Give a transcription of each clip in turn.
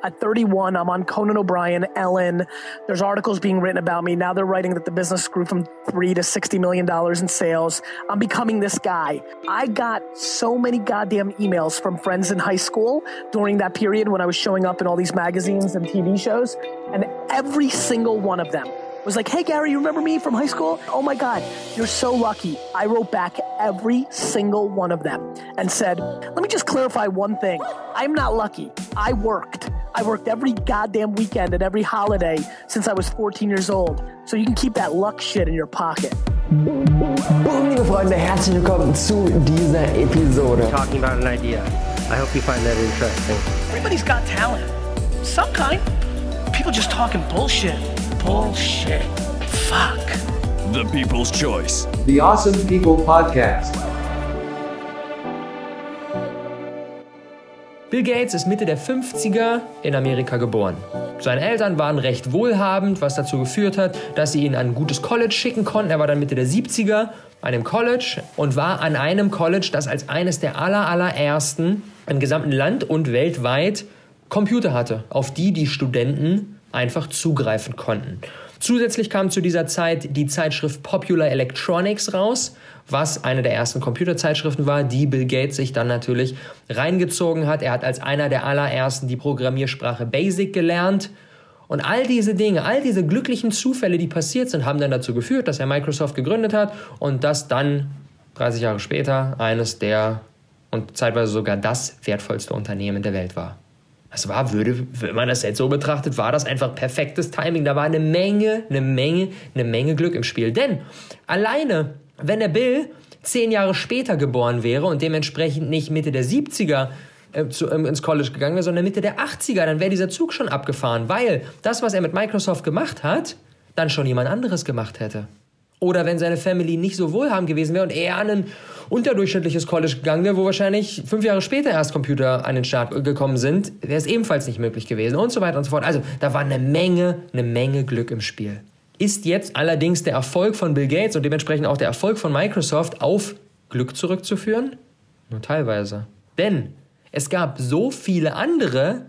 At 31, I'm on Conan O'Brien, Ellen. There's articles being written about me. Now they're writing that the business grew from three to $60 million in sales. I'm becoming this guy. I got so many goddamn emails from friends in high school during that period when I was showing up in all these magazines and TV shows. And every single one of them was like, hey, Gary, you remember me from high school? Oh my God, you're so lucky. I wrote back every single one of them and said, let me just clarify one thing. I'm not lucky. I worked. I worked every goddamn weekend and every holiday since I was 14 years old. So you can keep that luck shit in your pocket. Boom, liebe Freunde, herzlich willkommen zu dieser Episode. talking about an idea. I hope you find that interesting. Everybody's got talent. Some kind. People just talking bullshit. Bullshit. Fuck. The People's Choice. The Awesome People Podcast. Bill Gates ist Mitte der 50er in Amerika geboren. Seine Eltern waren recht wohlhabend, was dazu geführt hat, dass sie ihn an ein gutes College schicken konnten. Er war dann Mitte der 70er an einem College und war an einem College, das als eines der aller, allerersten im gesamten Land und weltweit Computer hatte, auf die die Studenten einfach zugreifen konnten. Zusätzlich kam zu dieser Zeit die Zeitschrift Popular Electronics raus, was eine der ersten Computerzeitschriften war, die Bill Gates sich dann natürlich reingezogen hat. Er hat als einer der allerersten die Programmiersprache Basic gelernt. Und all diese Dinge, all diese glücklichen Zufälle, die passiert sind, haben dann dazu geführt, dass er Microsoft gegründet hat und dass dann 30 Jahre später eines der und zeitweise sogar das wertvollste Unternehmen der Welt war. Das war, würde, wenn man das jetzt so betrachtet, war das einfach perfektes Timing. Da war eine Menge, eine Menge, eine Menge Glück im Spiel. Denn alleine, wenn der Bill zehn Jahre später geboren wäre und dementsprechend nicht Mitte der 70er äh, ähm, ins College gegangen wäre, sondern Mitte der 80er, dann wäre dieser Zug schon abgefahren, weil das, was er mit Microsoft gemacht hat, dann schon jemand anderes gemacht hätte. Oder wenn seine Family nicht so wohlhabend gewesen wäre und er an ein unterdurchschnittliches College gegangen wäre, wo wahrscheinlich fünf Jahre später erst Computer an den Start gekommen sind, wäre es ebenfalls nicht möglich gewesen und so weiter und so fort. Also da war eine Menge, eine Menge Glück im Spiel. Ist jetzt allerdings der Erfolg von Bill Gates und dementsprechend auch der Erfolg von Microsoft auf Glück zurückzuführen? Nur teilweise. Denn es gab so viele andere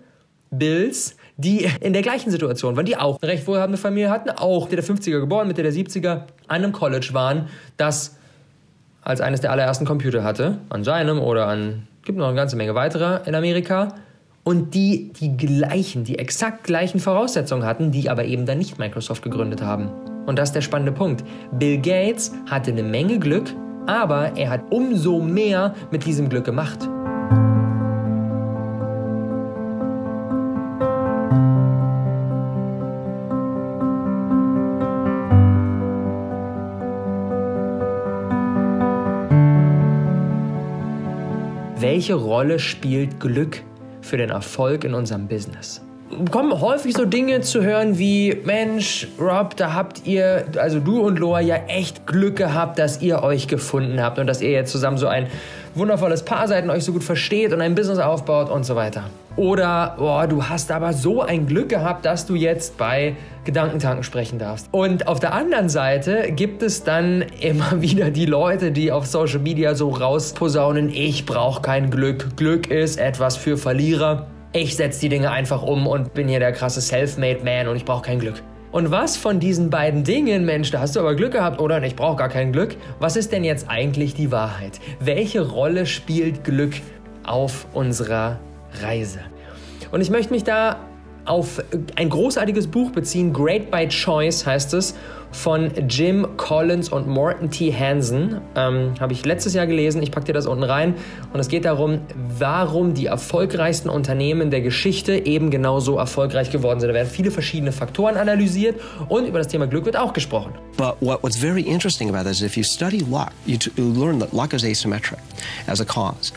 Bills, die in der gleichen Situation waren, die auch eine recht wohlhabende Familie hatten, auch der 50er geboren, Mitte der 70er an einem College waren, das als eines der allerersten Computer hatte, an seinem oder an, gibt noch eine ganze Menge weiterer in Amerika, und die die gleichen, die exakt gleichen Voraussetzungen hatten, die aber eben dann nicht Microsoft gegründet haben. Und das ist der spannende Punkt. Bill Gates hatte eine Menge Glück, aber er hat umso mehr mit diesem Glück gemacht. Welche Rolle spielt Glück für den Erfolg in unserem Business? Kommen häufig so Dinge zu hören wie, Mensch, Rob, da habt ihr, also du und Loa, ja echt Glück gehabt, dass ihr euch gefunden habt und dass ihr jetzt zusammen so ein wundervolles Paar seid und euch so gut versteht und ein Business aufbaut und so weiter. Oder, boah, du hast aber so ein Glück gehabt, dass du jetzt bei Gedankentanken sprechen darfst. Und auf der anderen Seite gibt es dann immer wieder die Leute, die auf Social Media so rausposaunen, ich brauche kein Glück, Glück ist etwas für Verlierer. Ich setze die Dinge einfach um und bin hier der krasse Selfmade Man und ich brauche kein Glück. Und was von diesen beiden Dingen, Mensch, da hast du aber Glück gehabt oder ich brauche gar kein Glück, was ist denn jetzt eigentlich die Wahrheit? Welche Rolle spielt Glück auf unserer Reise? Und ich möchte mich da auf ein großartiges Buch beziehen, Great by Choice heißt es, von Jim Collins und Morton T. Hansen. Ähm, Habe ich letztes Jahr gelesen, ich packe dir das unten rein. Und es geht darum, warum die erfolgreichsten Unternehmen der Geschichte eben genauso erfolgreich geworden sind. Da werden viele verschiedene Faktoren analysiert und über das Thema Glück wird auch gesprochen. But what, what's very interesting about this is if you study luck, you, you learn that luck is asymmetric as a cause.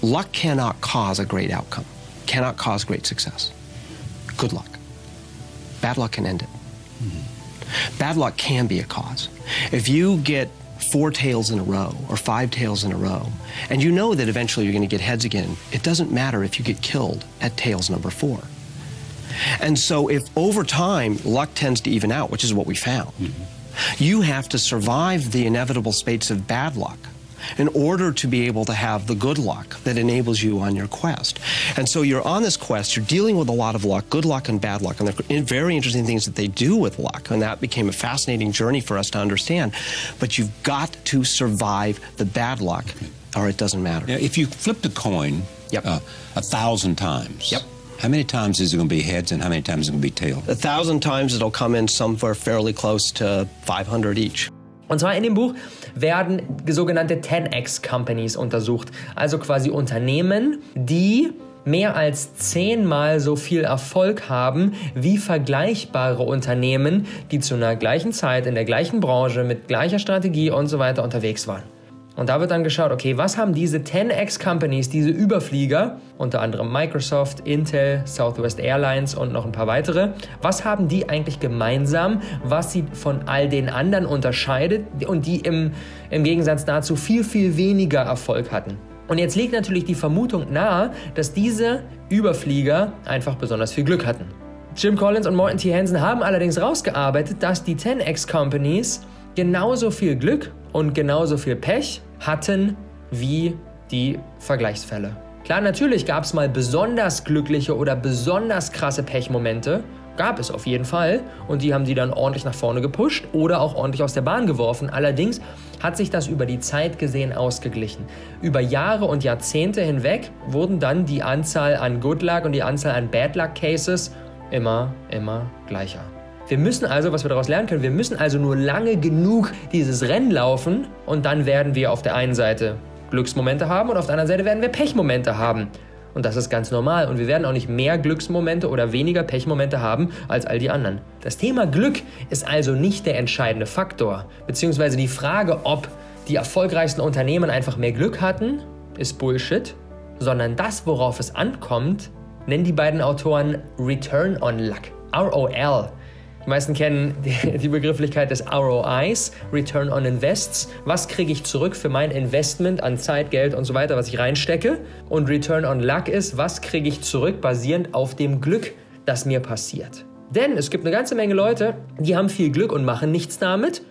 Luck cannot cause a great outcome, cannot cause great success. Good luck. bad luck can end it. Bad luck can be a cause. If you get four tails in a row or five tails in a row, and you know that eventually you're going to get heads again, it doesn't matter if you get killed at tails number four. And so, if over time luck tends to even out, which is what we found, mm-hmm. you have to survive the inevitable spates of bad luck in order to be able to have the good luck that enables you on your quest. And so you're on this quest, you're dealing with a lot of luck, good luck and bad luck, and there are very interesting things that they do with luck. And that became a fascinating journey for us to understand. But you've got to survive the bad luck, or it doesn't matter. Now, if you flip the coin Yep. uh, a thousand times, Yep. how many times is it going to be heads and how many times is it going to be tails? A thousand times it'll come in somewhere fairly close to 500 each. Und zwar in dem Buch werden sogenannte 10x Companies untersucht. Also quasi Unternehmen, die mehr als zehnmal so viel Erfolg haben wie vergleichbare Unternehmen, die zu einer gleichen Zeit in der gleichen Branche mit gleicher Strategie und so weiter unterwegs waren. Und da wird dann geschaut, okay, was haben diese 10x Companies, diese Überflieger, unter anderem Microsoft, Intel, Southwest Airlines und noch ein paar weitere, was haben die eigentlich gemeinsam, was sie von all den anderen unterscheidet und die im, im Gegensatz dazu viel, viel weniger Erfolg hatten? Und jetzt liegt natürlich die Vermutung nahe, dass diese Überflieger einfach besonders viel Glück hatten. Jim Collins und Morton T. Hansen haben allerdings rausgearbeitet, dass die 10x Companies genauso viel Glück und genauso viel Pech hatten wie die Vergleichsfälle. Klar, natürlich gab es mal besonders glückliche oder besonders krasse Pechmomente. Gab es auf jeden Fall. Und die haben die dann ordentlich nach vorne gepusht oder auch ordentlich aus der Bahn geworfen. Allerdings hat sich das über die Zeit gesehen ausgeglichen. Über Jahre und Jahrzehnte hinweg wurden dann die Anzahl an Good Luck und die Anzahl an Bad Luck Cases immer, immer gleicher. Wir müssen also, was wir daraus lernen können, wir müssen also nur lange genug dieses Rennen laufen und dann werden wir auf der einen Seite Glücksmomente haben und auf der anderen Seite werden wir Pechmomente haben. Und das ist ganz normal. Und wir werden auch nicht mehr Glücksmomente oder weniger Pechmomente haben als all die anderen. Das Thema Glück ist also nicht der entscheidende Faktor. Beziehungsweise die Frage, ob die erfolgreichsten Unternehmen einfach mehr Glück hatten, ist Bullshit. Sondern das, worauf es ankommt, nennen die beiden Autoren Return on Luck. ROL. Die meisten kennen die, Begrifflichkeit des ROIs, Return on Invests. Was kriege ich zurück für mein Investment an Zeit, Geld und so weiter, was ich reinstecke? Und Return on Luck ist, was kriege ich zurück basierend auf dem Glück, das mir passiert? Denn es gibt eine ganze Menge Leute, die haben viel Glück und machen nichts damit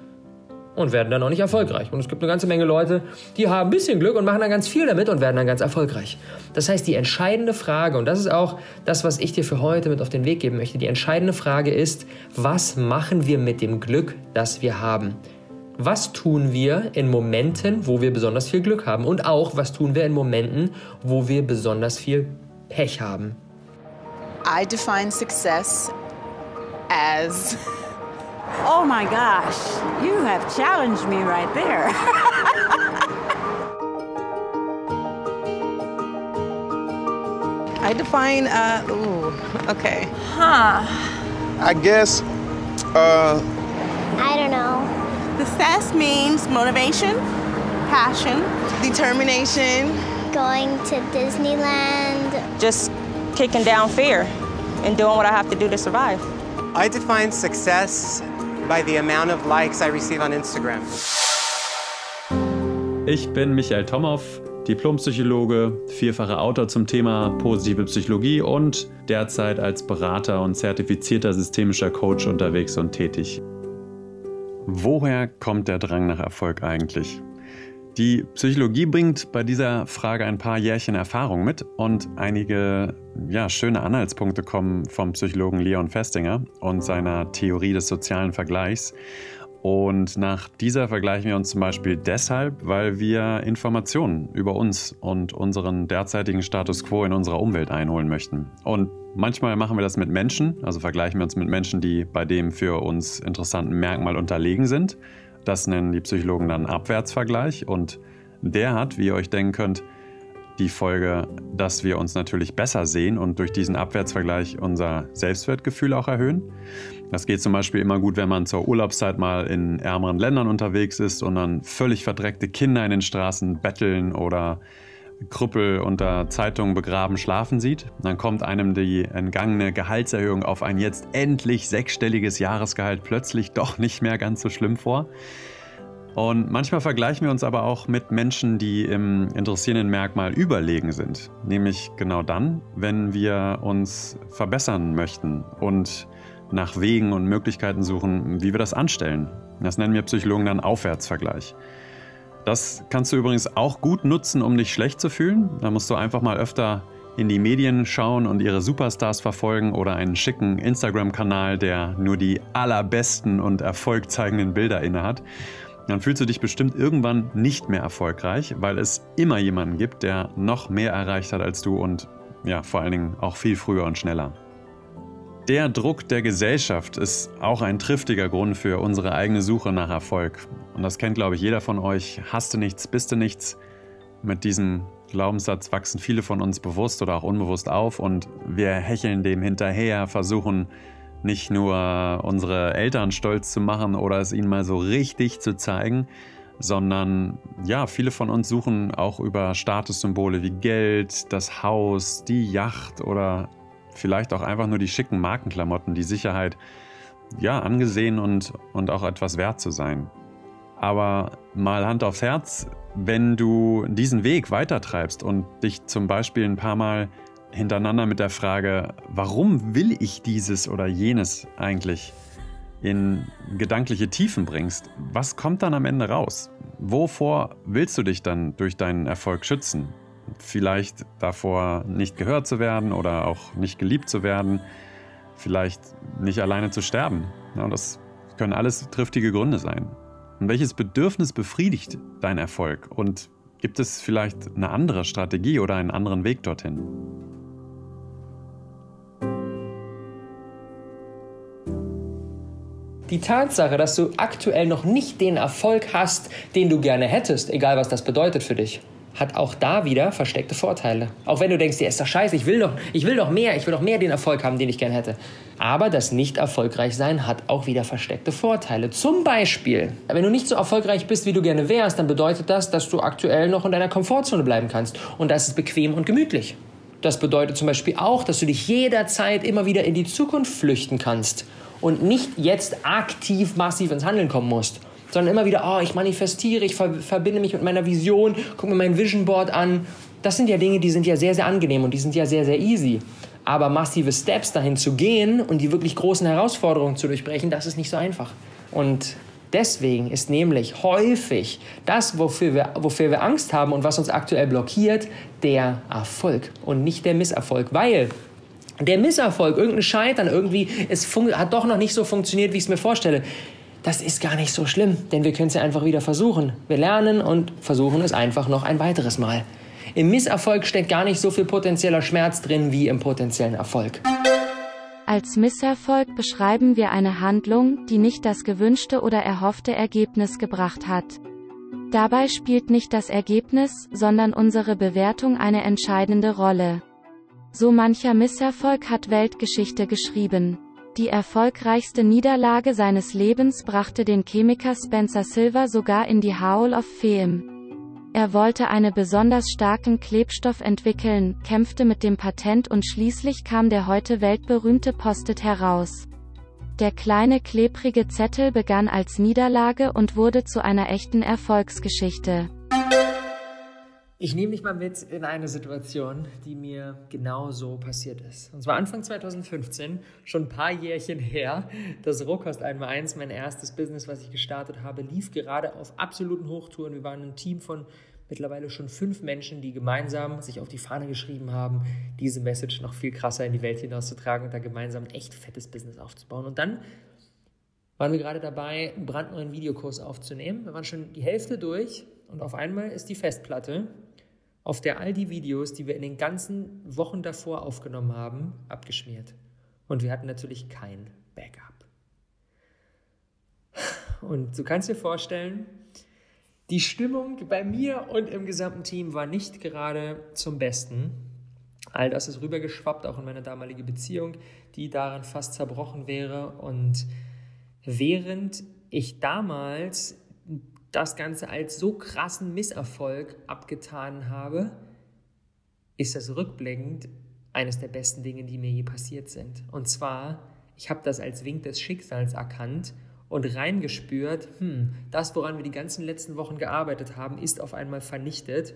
und werden dann auch nicht erfolgreich. Und es gibt eine ganze Menge Leute, die haben ein bisschen Glück und machen dann ganz viel damit und werden dann ganz erfolgreich. Das heißt, die entscheidende Frage, und das ist auch das, was ich dir für heute mit auf den Weg geben möchte, die entscheidende Frage ist, was machen wir mit dem Glück, das wir haben? Was tun wir in Momenten, wo wir besonders viel Glück haben? Und auch, was tun wir in Momenten, wo wir besonders viel Pech haben? I define success as Oh my gosh, you have challenged me right there. I define, uh, ooh, okay. Huh. I guess, uh, I don't know. Success means motivation, passion, determination. Going to Disneyland. Just kicking down fear and doing what I have to do to survive. I define success by the amount of likes I receive on Instagram. Ich bin Michael Tomow, Diplompsychologe, vierfacher Autor zum Thema positive Psychologie und derzeit als Berater und zertifizierter systemischer Coach unterwegs und tätig. Woher kommt der Drang nach Erfolg eigentlich? Die Psychologie bringt bei dieser Frage ein paar Jährchen Erfahrung mit und einige ja, schöne Anhaltspunkte kommen vom Psychologen Leon Festinger und seiner Theorie des sozialen Vergleichs. Und nach dieser vergleichen wir uns zum Beispiel deshalb, weil wir Informationen über uns und unseren derzeitigen Status quo in unserer Umwelt einholen möchten. Und manchmal machen wir das mit Menschen, also vergleichen wir uns mit Menschen, die bei dem für uns interessanten Merkmal unterlegen sind. Das nennen die Psychologen dann Abwärtsvergleich und der hat, wie ihr euch denken könnt, die Folge, dass wir uns natürlich besser sehen und durch diesen Abwärtsvergleich unser Selbstwertgefühl auch erhöhen. Das geht zum Beispiel immer gut, wenn man zur Urlaubszeit mal in ärmeren Ländern unterwegs ist und dann völlig verdreckte Kinder in den Straßen betteln oder Krüppel unter Zeitungen begraben schlafen sieht. Dann kommt einem die entgangene Gehaltserhöhung auf ein jetzt endlich sechsstelliges Jahresgehalt plötzlich doch nicht mehr ganz so schlimm vor. Und manchmal vergleichen wir uns aber auch mit Menschen, die im interessierenden Merkmal überlegen sind. Nämlich genau dann, wenn wir uns verbessern möchten und nach Wegen und Möglichkeiten suchen, wie wir das anstellen. Das nennen wir Psychologen dann Aufwärtsvergleich. Das kannst du übrigens auch gut nutzen, um dich schlecht zu fühlen. Da musst du einfach mal öfter in die Medien schauen und ihre Superstars verfolgen oder einen schicken Instagram-Kanal, der nur die allerbesten und erfolgzeigenden Bilder innehat. Dann fühlst du dich bestimmt irgendwann nicht mehr erfolgreich, weil es immer jemanden gibt, der noch mehr erreicht hat als du und ja, vor allen Dingen auch viel früher und schneller. Der Druck der Gesellschaft ist auch ein triftiger Grund für unsere eigene Suche nach Erfolg. Und das kennt, glaube ich, jeder von euch. Hast du nichts, bist du nichts. Mit diesem Glaubenssatz wachsen viele von uns bewusst oder auch unbewusst auf und wir hecheln dem hinterher, versuchen nicht nur unsere Eltern stolz zu machen oder es ihnen mal so richtig zu zeigen, sondern ja, viele von uns suchen auch über Statussymbole wie Geld, das Haus, die Yacht oder vielleicht auch einfach nur die schicken Markenklamotten, die Sicherheit, ja, angesehen und, und auch etwas wert zu sein. Aber mal Hand aufs Herz, wenn du diesen Weg weitertreibst und dich zum Beispiel ein paar Mal hintereinander mit der Frage, warum will ich dieses oder jenes eigentlich in gedankliche Tiefen bringst, was kommt dann am Ende raus? Wovor willst du dich dann durch deinen Erfolg schützen? Vielleicht davor nicht gehört zu werden oder auch nicht geliebt zu werden, vielleicht nicht alleine zu sterben. Ja, das können alles triftige Gründe sein. Und welches Bedürfnis befriedigt dein Erfolg? Und gibt es vielleicht eine andere Strategie oder einen anderen Weg dorthin? Die Tatsache, dass du aktuell noch nicht den Erfolg hast, den du gerne hättest, egal was das bedeutet für dich, hat auch da wieder versteckte Vorteile. Auch wenn du denkst, ja, ist doch scheiße, ich will doch, ich will doch mehr, ich will doch mehr den Erfolg haben, den ich gerne hätte. Aber das nicht erfolgreich sein hat auch wieder versteckte Vorteile. Zum Beispiel, wenn du nicht so erfolgreich bist, wie du gerne wärst, dann bedeutet das, dass du aktuell noch in deiner Komfortzone bleiben kannst. Und das ist bequem und gemütlich. Das bedeutet zum Beispiel auch, dass du dich jederzeit immer wieder in die Zukunft flüchten kannst und nicht jetzt aktiv massiv ins Handeln kommen musst sondern immer wieder, oh, ich manifestiere, ich verbinde mich mit meiner Vision, gucke mir mein Vision Board an. Das sind ja Dinge, die sind ja sehr, sehr angenehm und die sind ja sehr, sehr easy. Aber massive Steps dahin zu gehen und die wirklich großen Herausforderungen zu durchbrechen, das ist nicht so einfach. Und deswegen ist nämlich häufig das, wofür wir, wofür wir Angst haben und was uns aktuell blockiert, der Erfolg und nicht der Misserfolg. Weil der Misserfolg, irgendein Scheitern, irgendwie, es hat doch noch nicht so funktioniert, wie ich es mir vorstelle das ist gar nicht so schlimm, denn wir können es ja einfach wieder versuchen. Wir lernen und versuchen es einfach noch ein weiteres Mal. Im Misserfolg steckt gar nicht so viel potenzieller Schmerz drin wie im potenziellen Erfolg. Als Misserfolg beschreiben wir eine Handlung, die nicht das gewünschte oder erhoffte Ergebnis gebracht hat. Dabei spielt nicht das Ergebnis, sondern unsere Bewertung eine entscheidende Rolle. So mancher Misserfolg hat Weltgeschichte geschrieben. Die erfolgreichste Niederlage seines Lebens brachte den Chemiker Spencer Silver sogar in die Hall of Fame. Er wollte einen besonders starken Klebstoff entwickeln, kämpfte mit dem Patent und schließlich kam der heute weltberühmte Post-it heraus. Der kleine klebrige Zettel begann als Niederlage und wurde zu einer echten Erfolgsgeschichte. Ich nehme dich mal mit in eine Situation, die mir genau so passiert ist. Und zwar Anfang 2015, schon ein paar Jährchen her. Das Rohkost einmal eins, mein erstes Business, was ich gestartet habe, lief gerade auf absoluten Hochtouren. Wir waren ein Team von mittlerweile schon fünf Menschen, die gemeinsam sich auf die Fahne geschrieben haben, diese Message noch viel krasser in die Welt hinauszutragen und da gemeinsam ein echt fettes Business aufzubauen. Und dann waren wir gerade dabei, einen brandneuen Videokurs aufzunehmen. Wir waren schon die Hälfte durch und auf einmal ist die Festplatte auf der all die Videos, die wir in den ganzen Wochen davor aufgenommen haben, abgeschmiert. Und wir hatten natürlich kein Backup. Und du kannst dir vorstellen, die Stimmung bei mir und im gesamten Team war nicht gerade zum Besten. All das ist rübergeschwappt, auch in meine damalige Beziehung, die daran fast zerbrochen wäre. Und während ich damals das Ganze als so krassen Misserfolg abgetan habe, ist das rückblickend eines der besten Dinge, die mir je passiert sind. Und zwar, ich habe das als Wink des Schicksals erkannt und reingespürt, hm, das, woran wir die ganzen letzten Wochen gearbeitet haben, ist auf einmal vernichtet.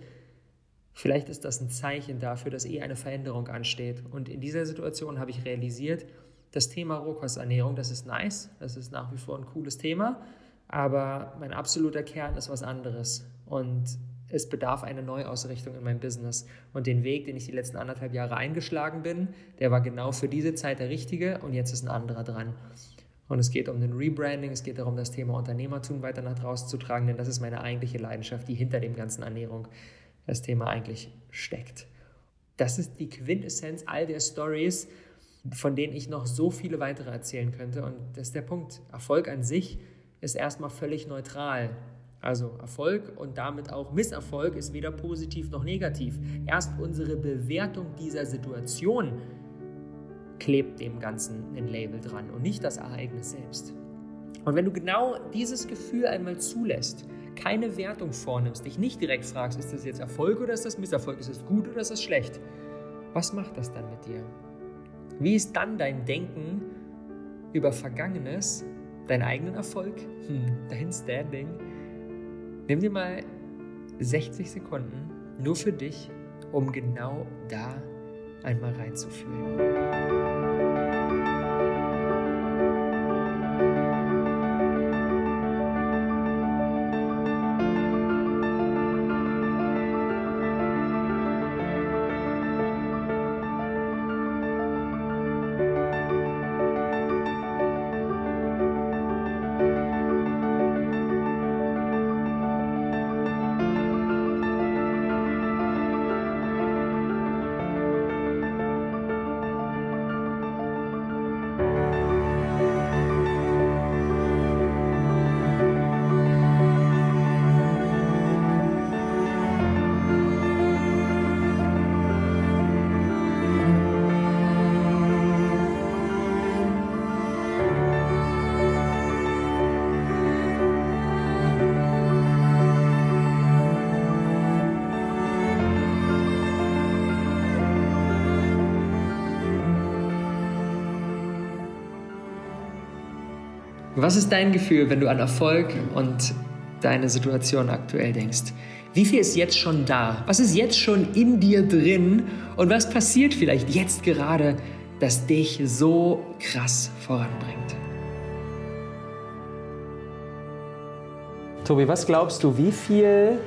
Vielleicht ist das ein Zeichen dafür, dass eh eine Veränderung ansteht. Und in dieser Situation habe ich realisiert, das Thema Rohkosternährung, das ist nice, das ist nach wie vor ein cooles Thema, aber mein absoluter Kern ist was anderes. Und es bedarf einer Neuausrichtung in meinem Business. Und den Weg, den ich die letzten anderthalb Jahre eingeschlagen bin, der war genau für diese Zeit der richtige und jetzt ist ein anderer dran. Und es geht um den Rebranding, es geht darum, das Thema Unternehmertum weiter nach draußen zu tragen, denn das ist meine eigentliche Leidenschaft, die hinter dem ganzen Ernährung das Thema eigentlich steckt. Das ist die Quintessenz all der Stories, von denen ich noch so viele weitere erzählen könnte. Und das ist der Punkt. Erfolg an sich ist erstmal völlig neutral. Also Erfolg und damit auch Misserfolg ist weder positiv noch negativ. Erst unsere Bewertung dieser Situation klebt dem Ganzen ein Label dran und nicht das Ereignis selbst. Und wenn du genau dieses Gefühl einmal zulässt, keine Wertung vornimmst, dich nicht direkt fragst, ist das jetzt Erfolg oder ist das Misserfolg, ist das gut oder ist das schlecht, was macht das dann mit dir? Wie ist dann dein Denken über Vergangenes, deinen eigenen Erfolg, hm, dein Standing? Nimm dir mal 60 Sekunden nur für dich, um genau da einmal reinzufühlen. Was ist dein Gefühl, wenn du an Erfolg und deine Situation aktuell denkst? Wie viel ist jetzt schon da? Was ist jetzt schon in dir drin? Und was passiert vielleicht jetzt gerade, das dich so krass voranbringt? Tobi, was glaubst du, wie viel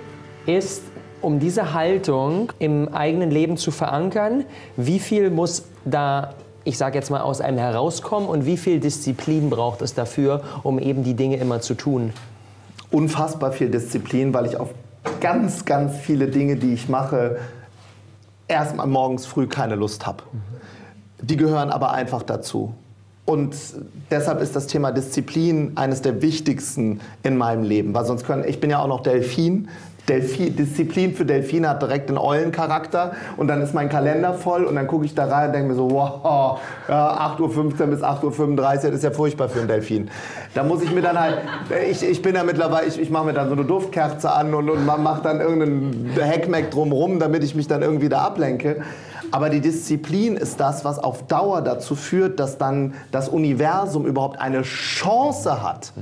ist, um diese Haltung im eigenen Leben zu verankern, wie viel muss da ich sage jetzt mal, aus einem herauskommen und wie viel Disziplin braucht es dafür, um eben die Dinge immer zu tun? Unfassbar viel Disziplin, weil ich auf ganz, ganz viele Dinge, die ich mache, erstmal morgens früh keine Lust habe. Die gehören aber einfach dazu. Und deshalb ist das Thema Disziplin eines der wichtigsten in meinem Leben. Weil sonst können, ich bin ja auch noch Delfin. Delphin, Disziplin für Delfine hat direkt einen Eulencharakter und dann ist mein Kalender voll und dann gucke ich da rein und denke mir so, wow, ja, 8.15 Uhr bis 8.35 Uhr, das ist ja furchtbar für einen Delfin. Da muss ich mir dann halt, ich, ich bin ja mittlerweile, ich, ich mache mir dann so eine Duftkerze an und, und man macht dann irgendeinen Heckmeck drumrum, damit ich mich dann irgendwie da ablenke. Aber die Disziplin ist das, was auf Dauer dazu führt, dass dann das Universum überhaupt eine Chance hat,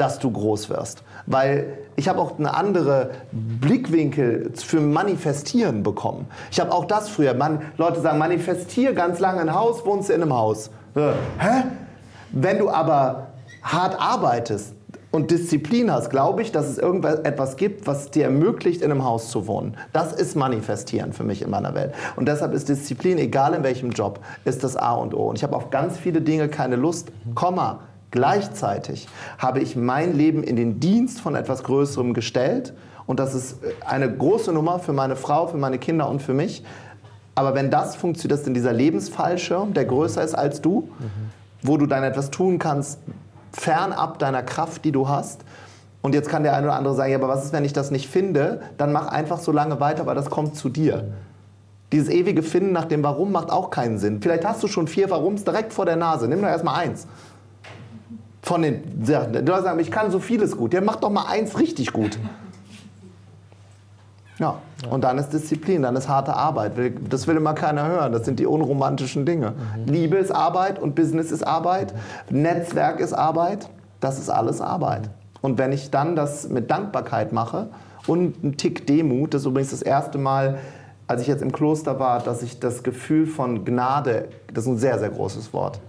dass du groß wirst. Weil ich habe auch eine andere Blickwinkel für Manifestieren bekommen. Ich habe auch das früher. Man, Leute sagen, manifestier ganz lange ein Haus, wohnst du in einem Haus. Hä? Wenn du aber hart arbeitest und Disziplin hast, glaube ich, dass es irgendetwas gibt, was dir ermöglicht, in einem Haus zu wohnen. Das ist Manifestieren für mich in meiner Welt. Und deshalb ist Disziplin, egal in welchem Job, ist das A und O. Und ich habe auf ganz viele Dinge keine Lust, Komma. Gleichzeitig habe ich mein Leben in den Dienst von etwas Größerem gestellt. Und das ist eine große Nummer für meine Frau, für meine Kinder und für mich. Aber wenn das funktioniert, das in dieser Lebensfallschirm, der größer ist als du, mhm. wo du dann etwas tun kannst, fernab deiner Kraft, die du hast. Und jetzt kann der eine oder andere sagen, ja, aber was ist, wenn ich das nicht finde? Dann mach einfach so lange weiter, weil das kommt zu dir. Dieses ewige Finden nach dem Warum macht auch keinen Sinn. Vielleicht hast du schon vier Warums direkt vor der Nase. Nimm doch erstmal eins von den Sachen. Du sagen, ich kann so vieles gut. Der macht doch mal eins richtig gut. Ja, und dann ist Disziplin, dann ist harte Arbeit. Das will immer keiner hören. Das sind die unromantischen Dinge. Mhm. Liebe ist Arbeit und Business ist Arbeit. Netzwerk ist Arbeit. Das ist alles Arbeit. Und wenn ich dann das mit Dankbarkeit mache und einen Tick Demut, das ist übrigens das erste Mal, als ich jetzt im Kloster war, dass ich das Gefühl von Gnade, das ist ein sehr, sehr großes Wort,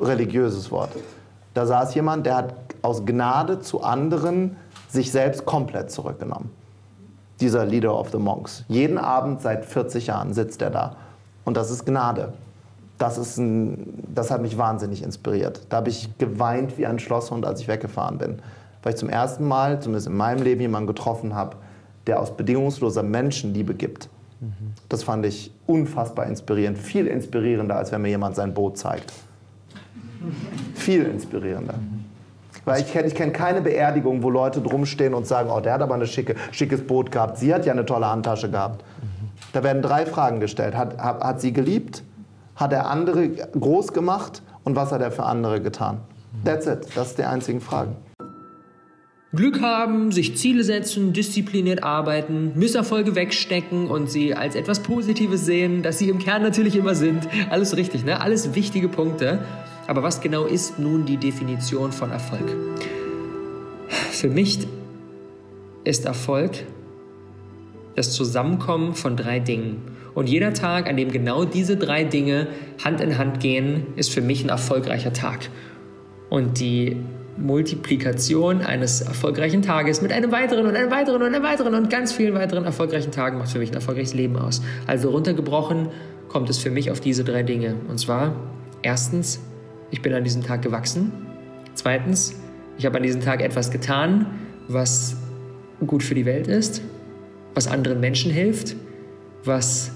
religiöses Wort. Da saß jemand, der hat aus Gnade zu anderen sich selbst komplett zurückgenommen dieser Leader of the Monks. Jeden Abend seit 40 Jahren sitzt er da. Und das ist Gnade. Das, ist ein, das hat mich wahnsinnig inspiriert. Da habe ich geweint wie ein Schlosshund, als ich weggefahren bin. Weil ich zum ersten Mal, zumindest in meinem Leben, jemanden getroffen habe, der aus bedingungsloser Menschenliebe gibt. Mhm. Das fand ich unfassbar inspirierend. Viel inspirierender, als wenn mir jemand sein Boot zeigt. Viel inspirierender. Weil ich kenne ich kenn keine Beerdigung, wo Leute drumstehen und sagen, oh, der hat aber ein schicke, schickes Boot gehabt, sie hat ja eine tolle Handtasche gehabt. Da werden drei Fragen gestellt. Hat, hat, hat sie geliebt? Hat er andere groß gemacht? Und was hat er für andere getan? That's it. Das sind die einzigen Fragen. Glück haben, sich Ziele setzen, diszipliniert arbeiten, Misserfolge wegstecken und sie als etwas Positives sehen, dass sie im Kern natürlich immer sind. Alles richtig, ne? Alles wichtige Punkte. Aber was genau ist nun die Definition von Erfolg? Für mich ist Erfolg das Zusammenkommen von drei Dingen. Und jeder Tag, an dem genau diese drei Dinge Hand in Hand gehen, ist für mich ein erfolgreicher Tag. Und die Multiplikation eines erfolgreichen Tages mit einem weiteren und einem weiteren und einem weiteren und ganz vielen weiteren erfolgreichen Tagen macht für mich ein erfolgreiches Leben aus. Also runtergebrochen kommt es für mich auf diese drei Dinge. Und zwar erstens ich bin an diesem Tag gewachsen. Zweitens, ich habe an diesem Tag etwas getan, was gut für die Welt ist, was anderen Menschen hilft, was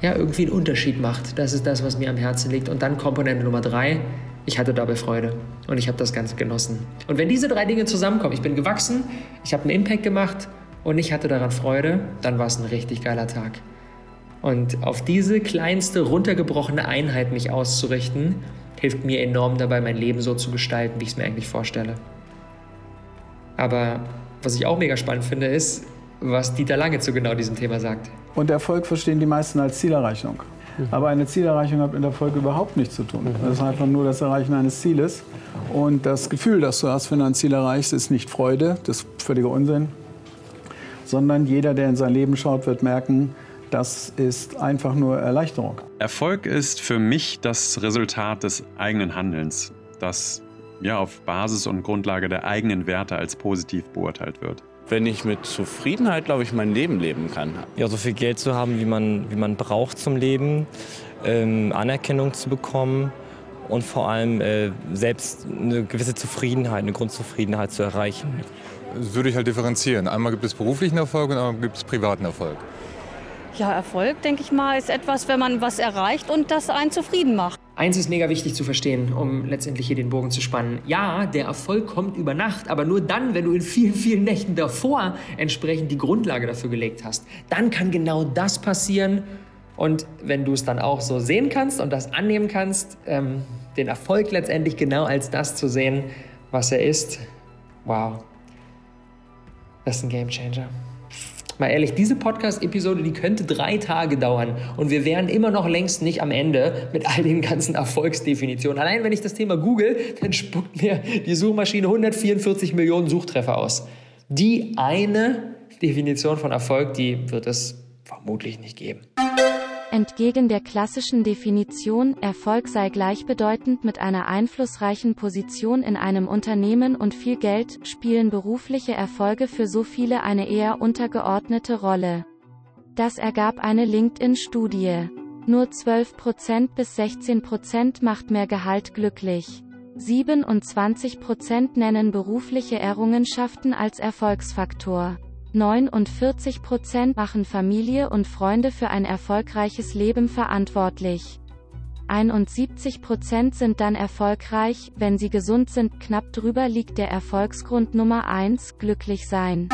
ja irgendwie einen Unterschied macht. Das ist das, was mir am Herzen liegt. Und dann Komponente Nummer drei, ich hatte dabei Freude und ich habe das Ganze genossen. Und wenn diese drei Dinge zusammenkommen, ich bin gewachsen, ich habe einen Impact gemacht und ich hatte daran Freude, dann war es ein richtig geiler Tag. Und auf diese kleinste, runtergebrochene Einheit mich auszurichten, hilft mir enorm dabei, mein Leben so zu gestalten, wie ich es mir eigentlich vorstelle. Aber was ich auch mega spannend finde, ist, was Dieter Lange zu genau diesem Thema sagt. Und Erfolg verstehen die meisten als Zielerreichung. Mhm. Aber eine Zielerreichung hat mit Erfolg überhaupt nichts zu tun. Das ist einfach nur das Erreichen eines Zieles. Und das Gefühl, das du hast, wenn du ein Ziel erreichst, ist nicht Freude, das ist völliger Unsinn. Sondern jeder, der in sein Leben schaut, wird merken, das ist einfach nur Erleichterung. Erfolg ist für mich das Resultat des eigenen Handelns, das ja auf Basis und Grundlage der eigenen Werte als positiv beurteilt wird. Wenn ich mit Zufriedenheit, glaube ich, mein Leben leben kann. Ja, so viel Geld zu haben, wie man, wie man braucht zum Leben, ähm, Anerkennung zu bekommen und vor allem äh, selbst eine gewisse Zufriedenheit, eine Grundzufriedenheit zu erreichen. Das würde ich halt differenzieren. Einmal gibt es beruflichen Erfolg und einmal gibt es privaten Erfolg. Ja, Erfolg, denke ich mal, ist etwas, wenn man was erreicht und das einen zufrieden macht. Eins ist mega wichtig zu verstehen, um letztendlich hier den Bogen zu spannen. Ja, der Erfolg kommt über Nacht, aber nur dann, wenn du in vielen, vielen Nächten davor entsprechend die Grundlage dafür gelegt hast. Dann kann genau das passieren. Und wenn du es dann auch so sehen kannst und das annehmen kannst, ähm, den Erfolg letztendlich genau als das zu sehen, was er ist, wow, das ist ein Game Changer. Mal ehrlich, diese Podcast-Episode, die könnte drei Tage dauern und wir wären immer noch längst nicht am Ende mit all den ganzen Erfolgsdefinitionen. Allein wenn ich das Thema google, dann spuckt mir die Suchmaschine 144 Millionen Suchtreffer aus. Die eine Definition von Erfolg, die wird es vermutlich nicht geben. Entgegen der klassischen Definition, Erfolg sei gleichbedeutend mit einer einflussreichen Position in einem Unternehmen und viel Geld, spielen berufliche Erfolge für so viele eine eher untergeordnete Rolle. Das ergab eine LinkedIn-Studie. Nur 12% bis 16% macht mehr Gehalt glücklich. 27% nennen berufliche Errungenschaften als Erfolgsfaktor. 49 Prozent machen Familie und Freunde für ein erfolgreiches Leben verantwortlich. 71 Prozent sind dann erfolgreich, wenn sie gesund sind. Knapp drüber liegt der Erfolgsgrund Nummer 1, glücklich sein.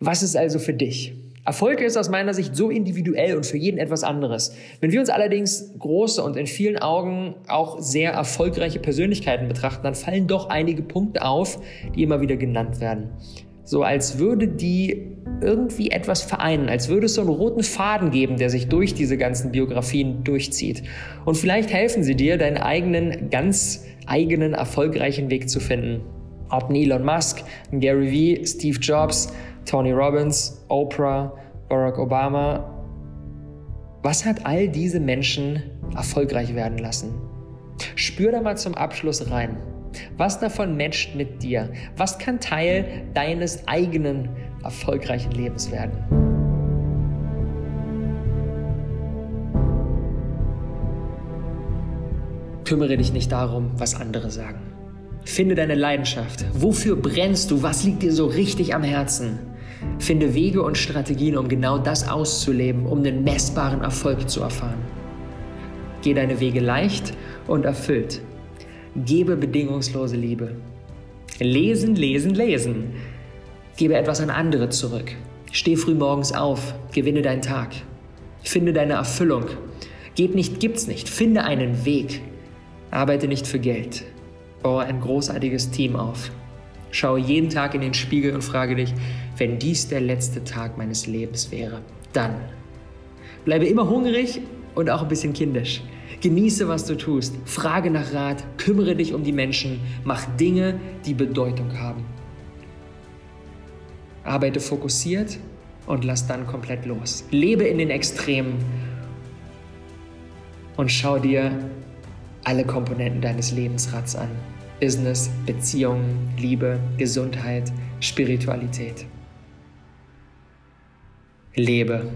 Was ist also für dich? Erfolg ist aus meiner Sicht so individuell und für jeden etwas anderes. Wenn wir uns allerdings große und in vielen Augen auch sehr erfolgreiche Persönlichkeiten betrachten, dann fallen doch einige Punkte auf, die immer wieder genannt werden. So als würde die irgendwie etwas vereinen, als würde es so einen roten Faden geben, der sich durch diese ganzen Biografien durchzieht. Und vielleicht helfen sie dir, deinen eigenen, ganz eigenen, erfolgreichen Weg zu finden. Ob Elon Musk, Gary Vee, Steve Jobs, Tony Robbins, Oprah, Barack Obama. Was hat all diese Menschen erfolgreich werden lassen? Spür da mal zum Abschluss rein. Was davon matcht mit dir? Was kann Teil deines eigenen erfolgreichen Lebens werden? Kümmere dich nicht darum, was andere sagen. Finde deine Leidenschaft. Wofür brennst du? Was liegt dir so richtig am Herzen? Finde Wege und Strategien, um genau das auszuleben, um den messbaren Erfolg zu erfahren. Geh deine Wege leicht und erfüllt. Gebe bedingungslose Liebe. Lesen, lesen, lesen. Gebe etwas an andere zurück. Steh früh morgens auf. Gewinne deinen Tag. Finde deine Erfüllung. Geht nicht, gibt's nicht. Finde einen Weg. Arbeite nicht für Geld. Baue ein großartiges Team auf. Schaue jeden Tag in den Spiegel und frage dich, wenn dies der letzte Tag meines Lebens wäre, dann. Bleibe immer hungrig und auch ein bisschen kindisch. Genieße, was du tust. Frage nach Rat, kümmere dich um die Menschen, mach Dinge, die Bedeutung haben. Arbeite fokussiert und lass dann komplett los. Lebe in den Extremen und schau dir alle Komponenten deines Lebensrads an. Business, Beziehungen, Liebe, Gesundheit, Spiritualität. Lebe.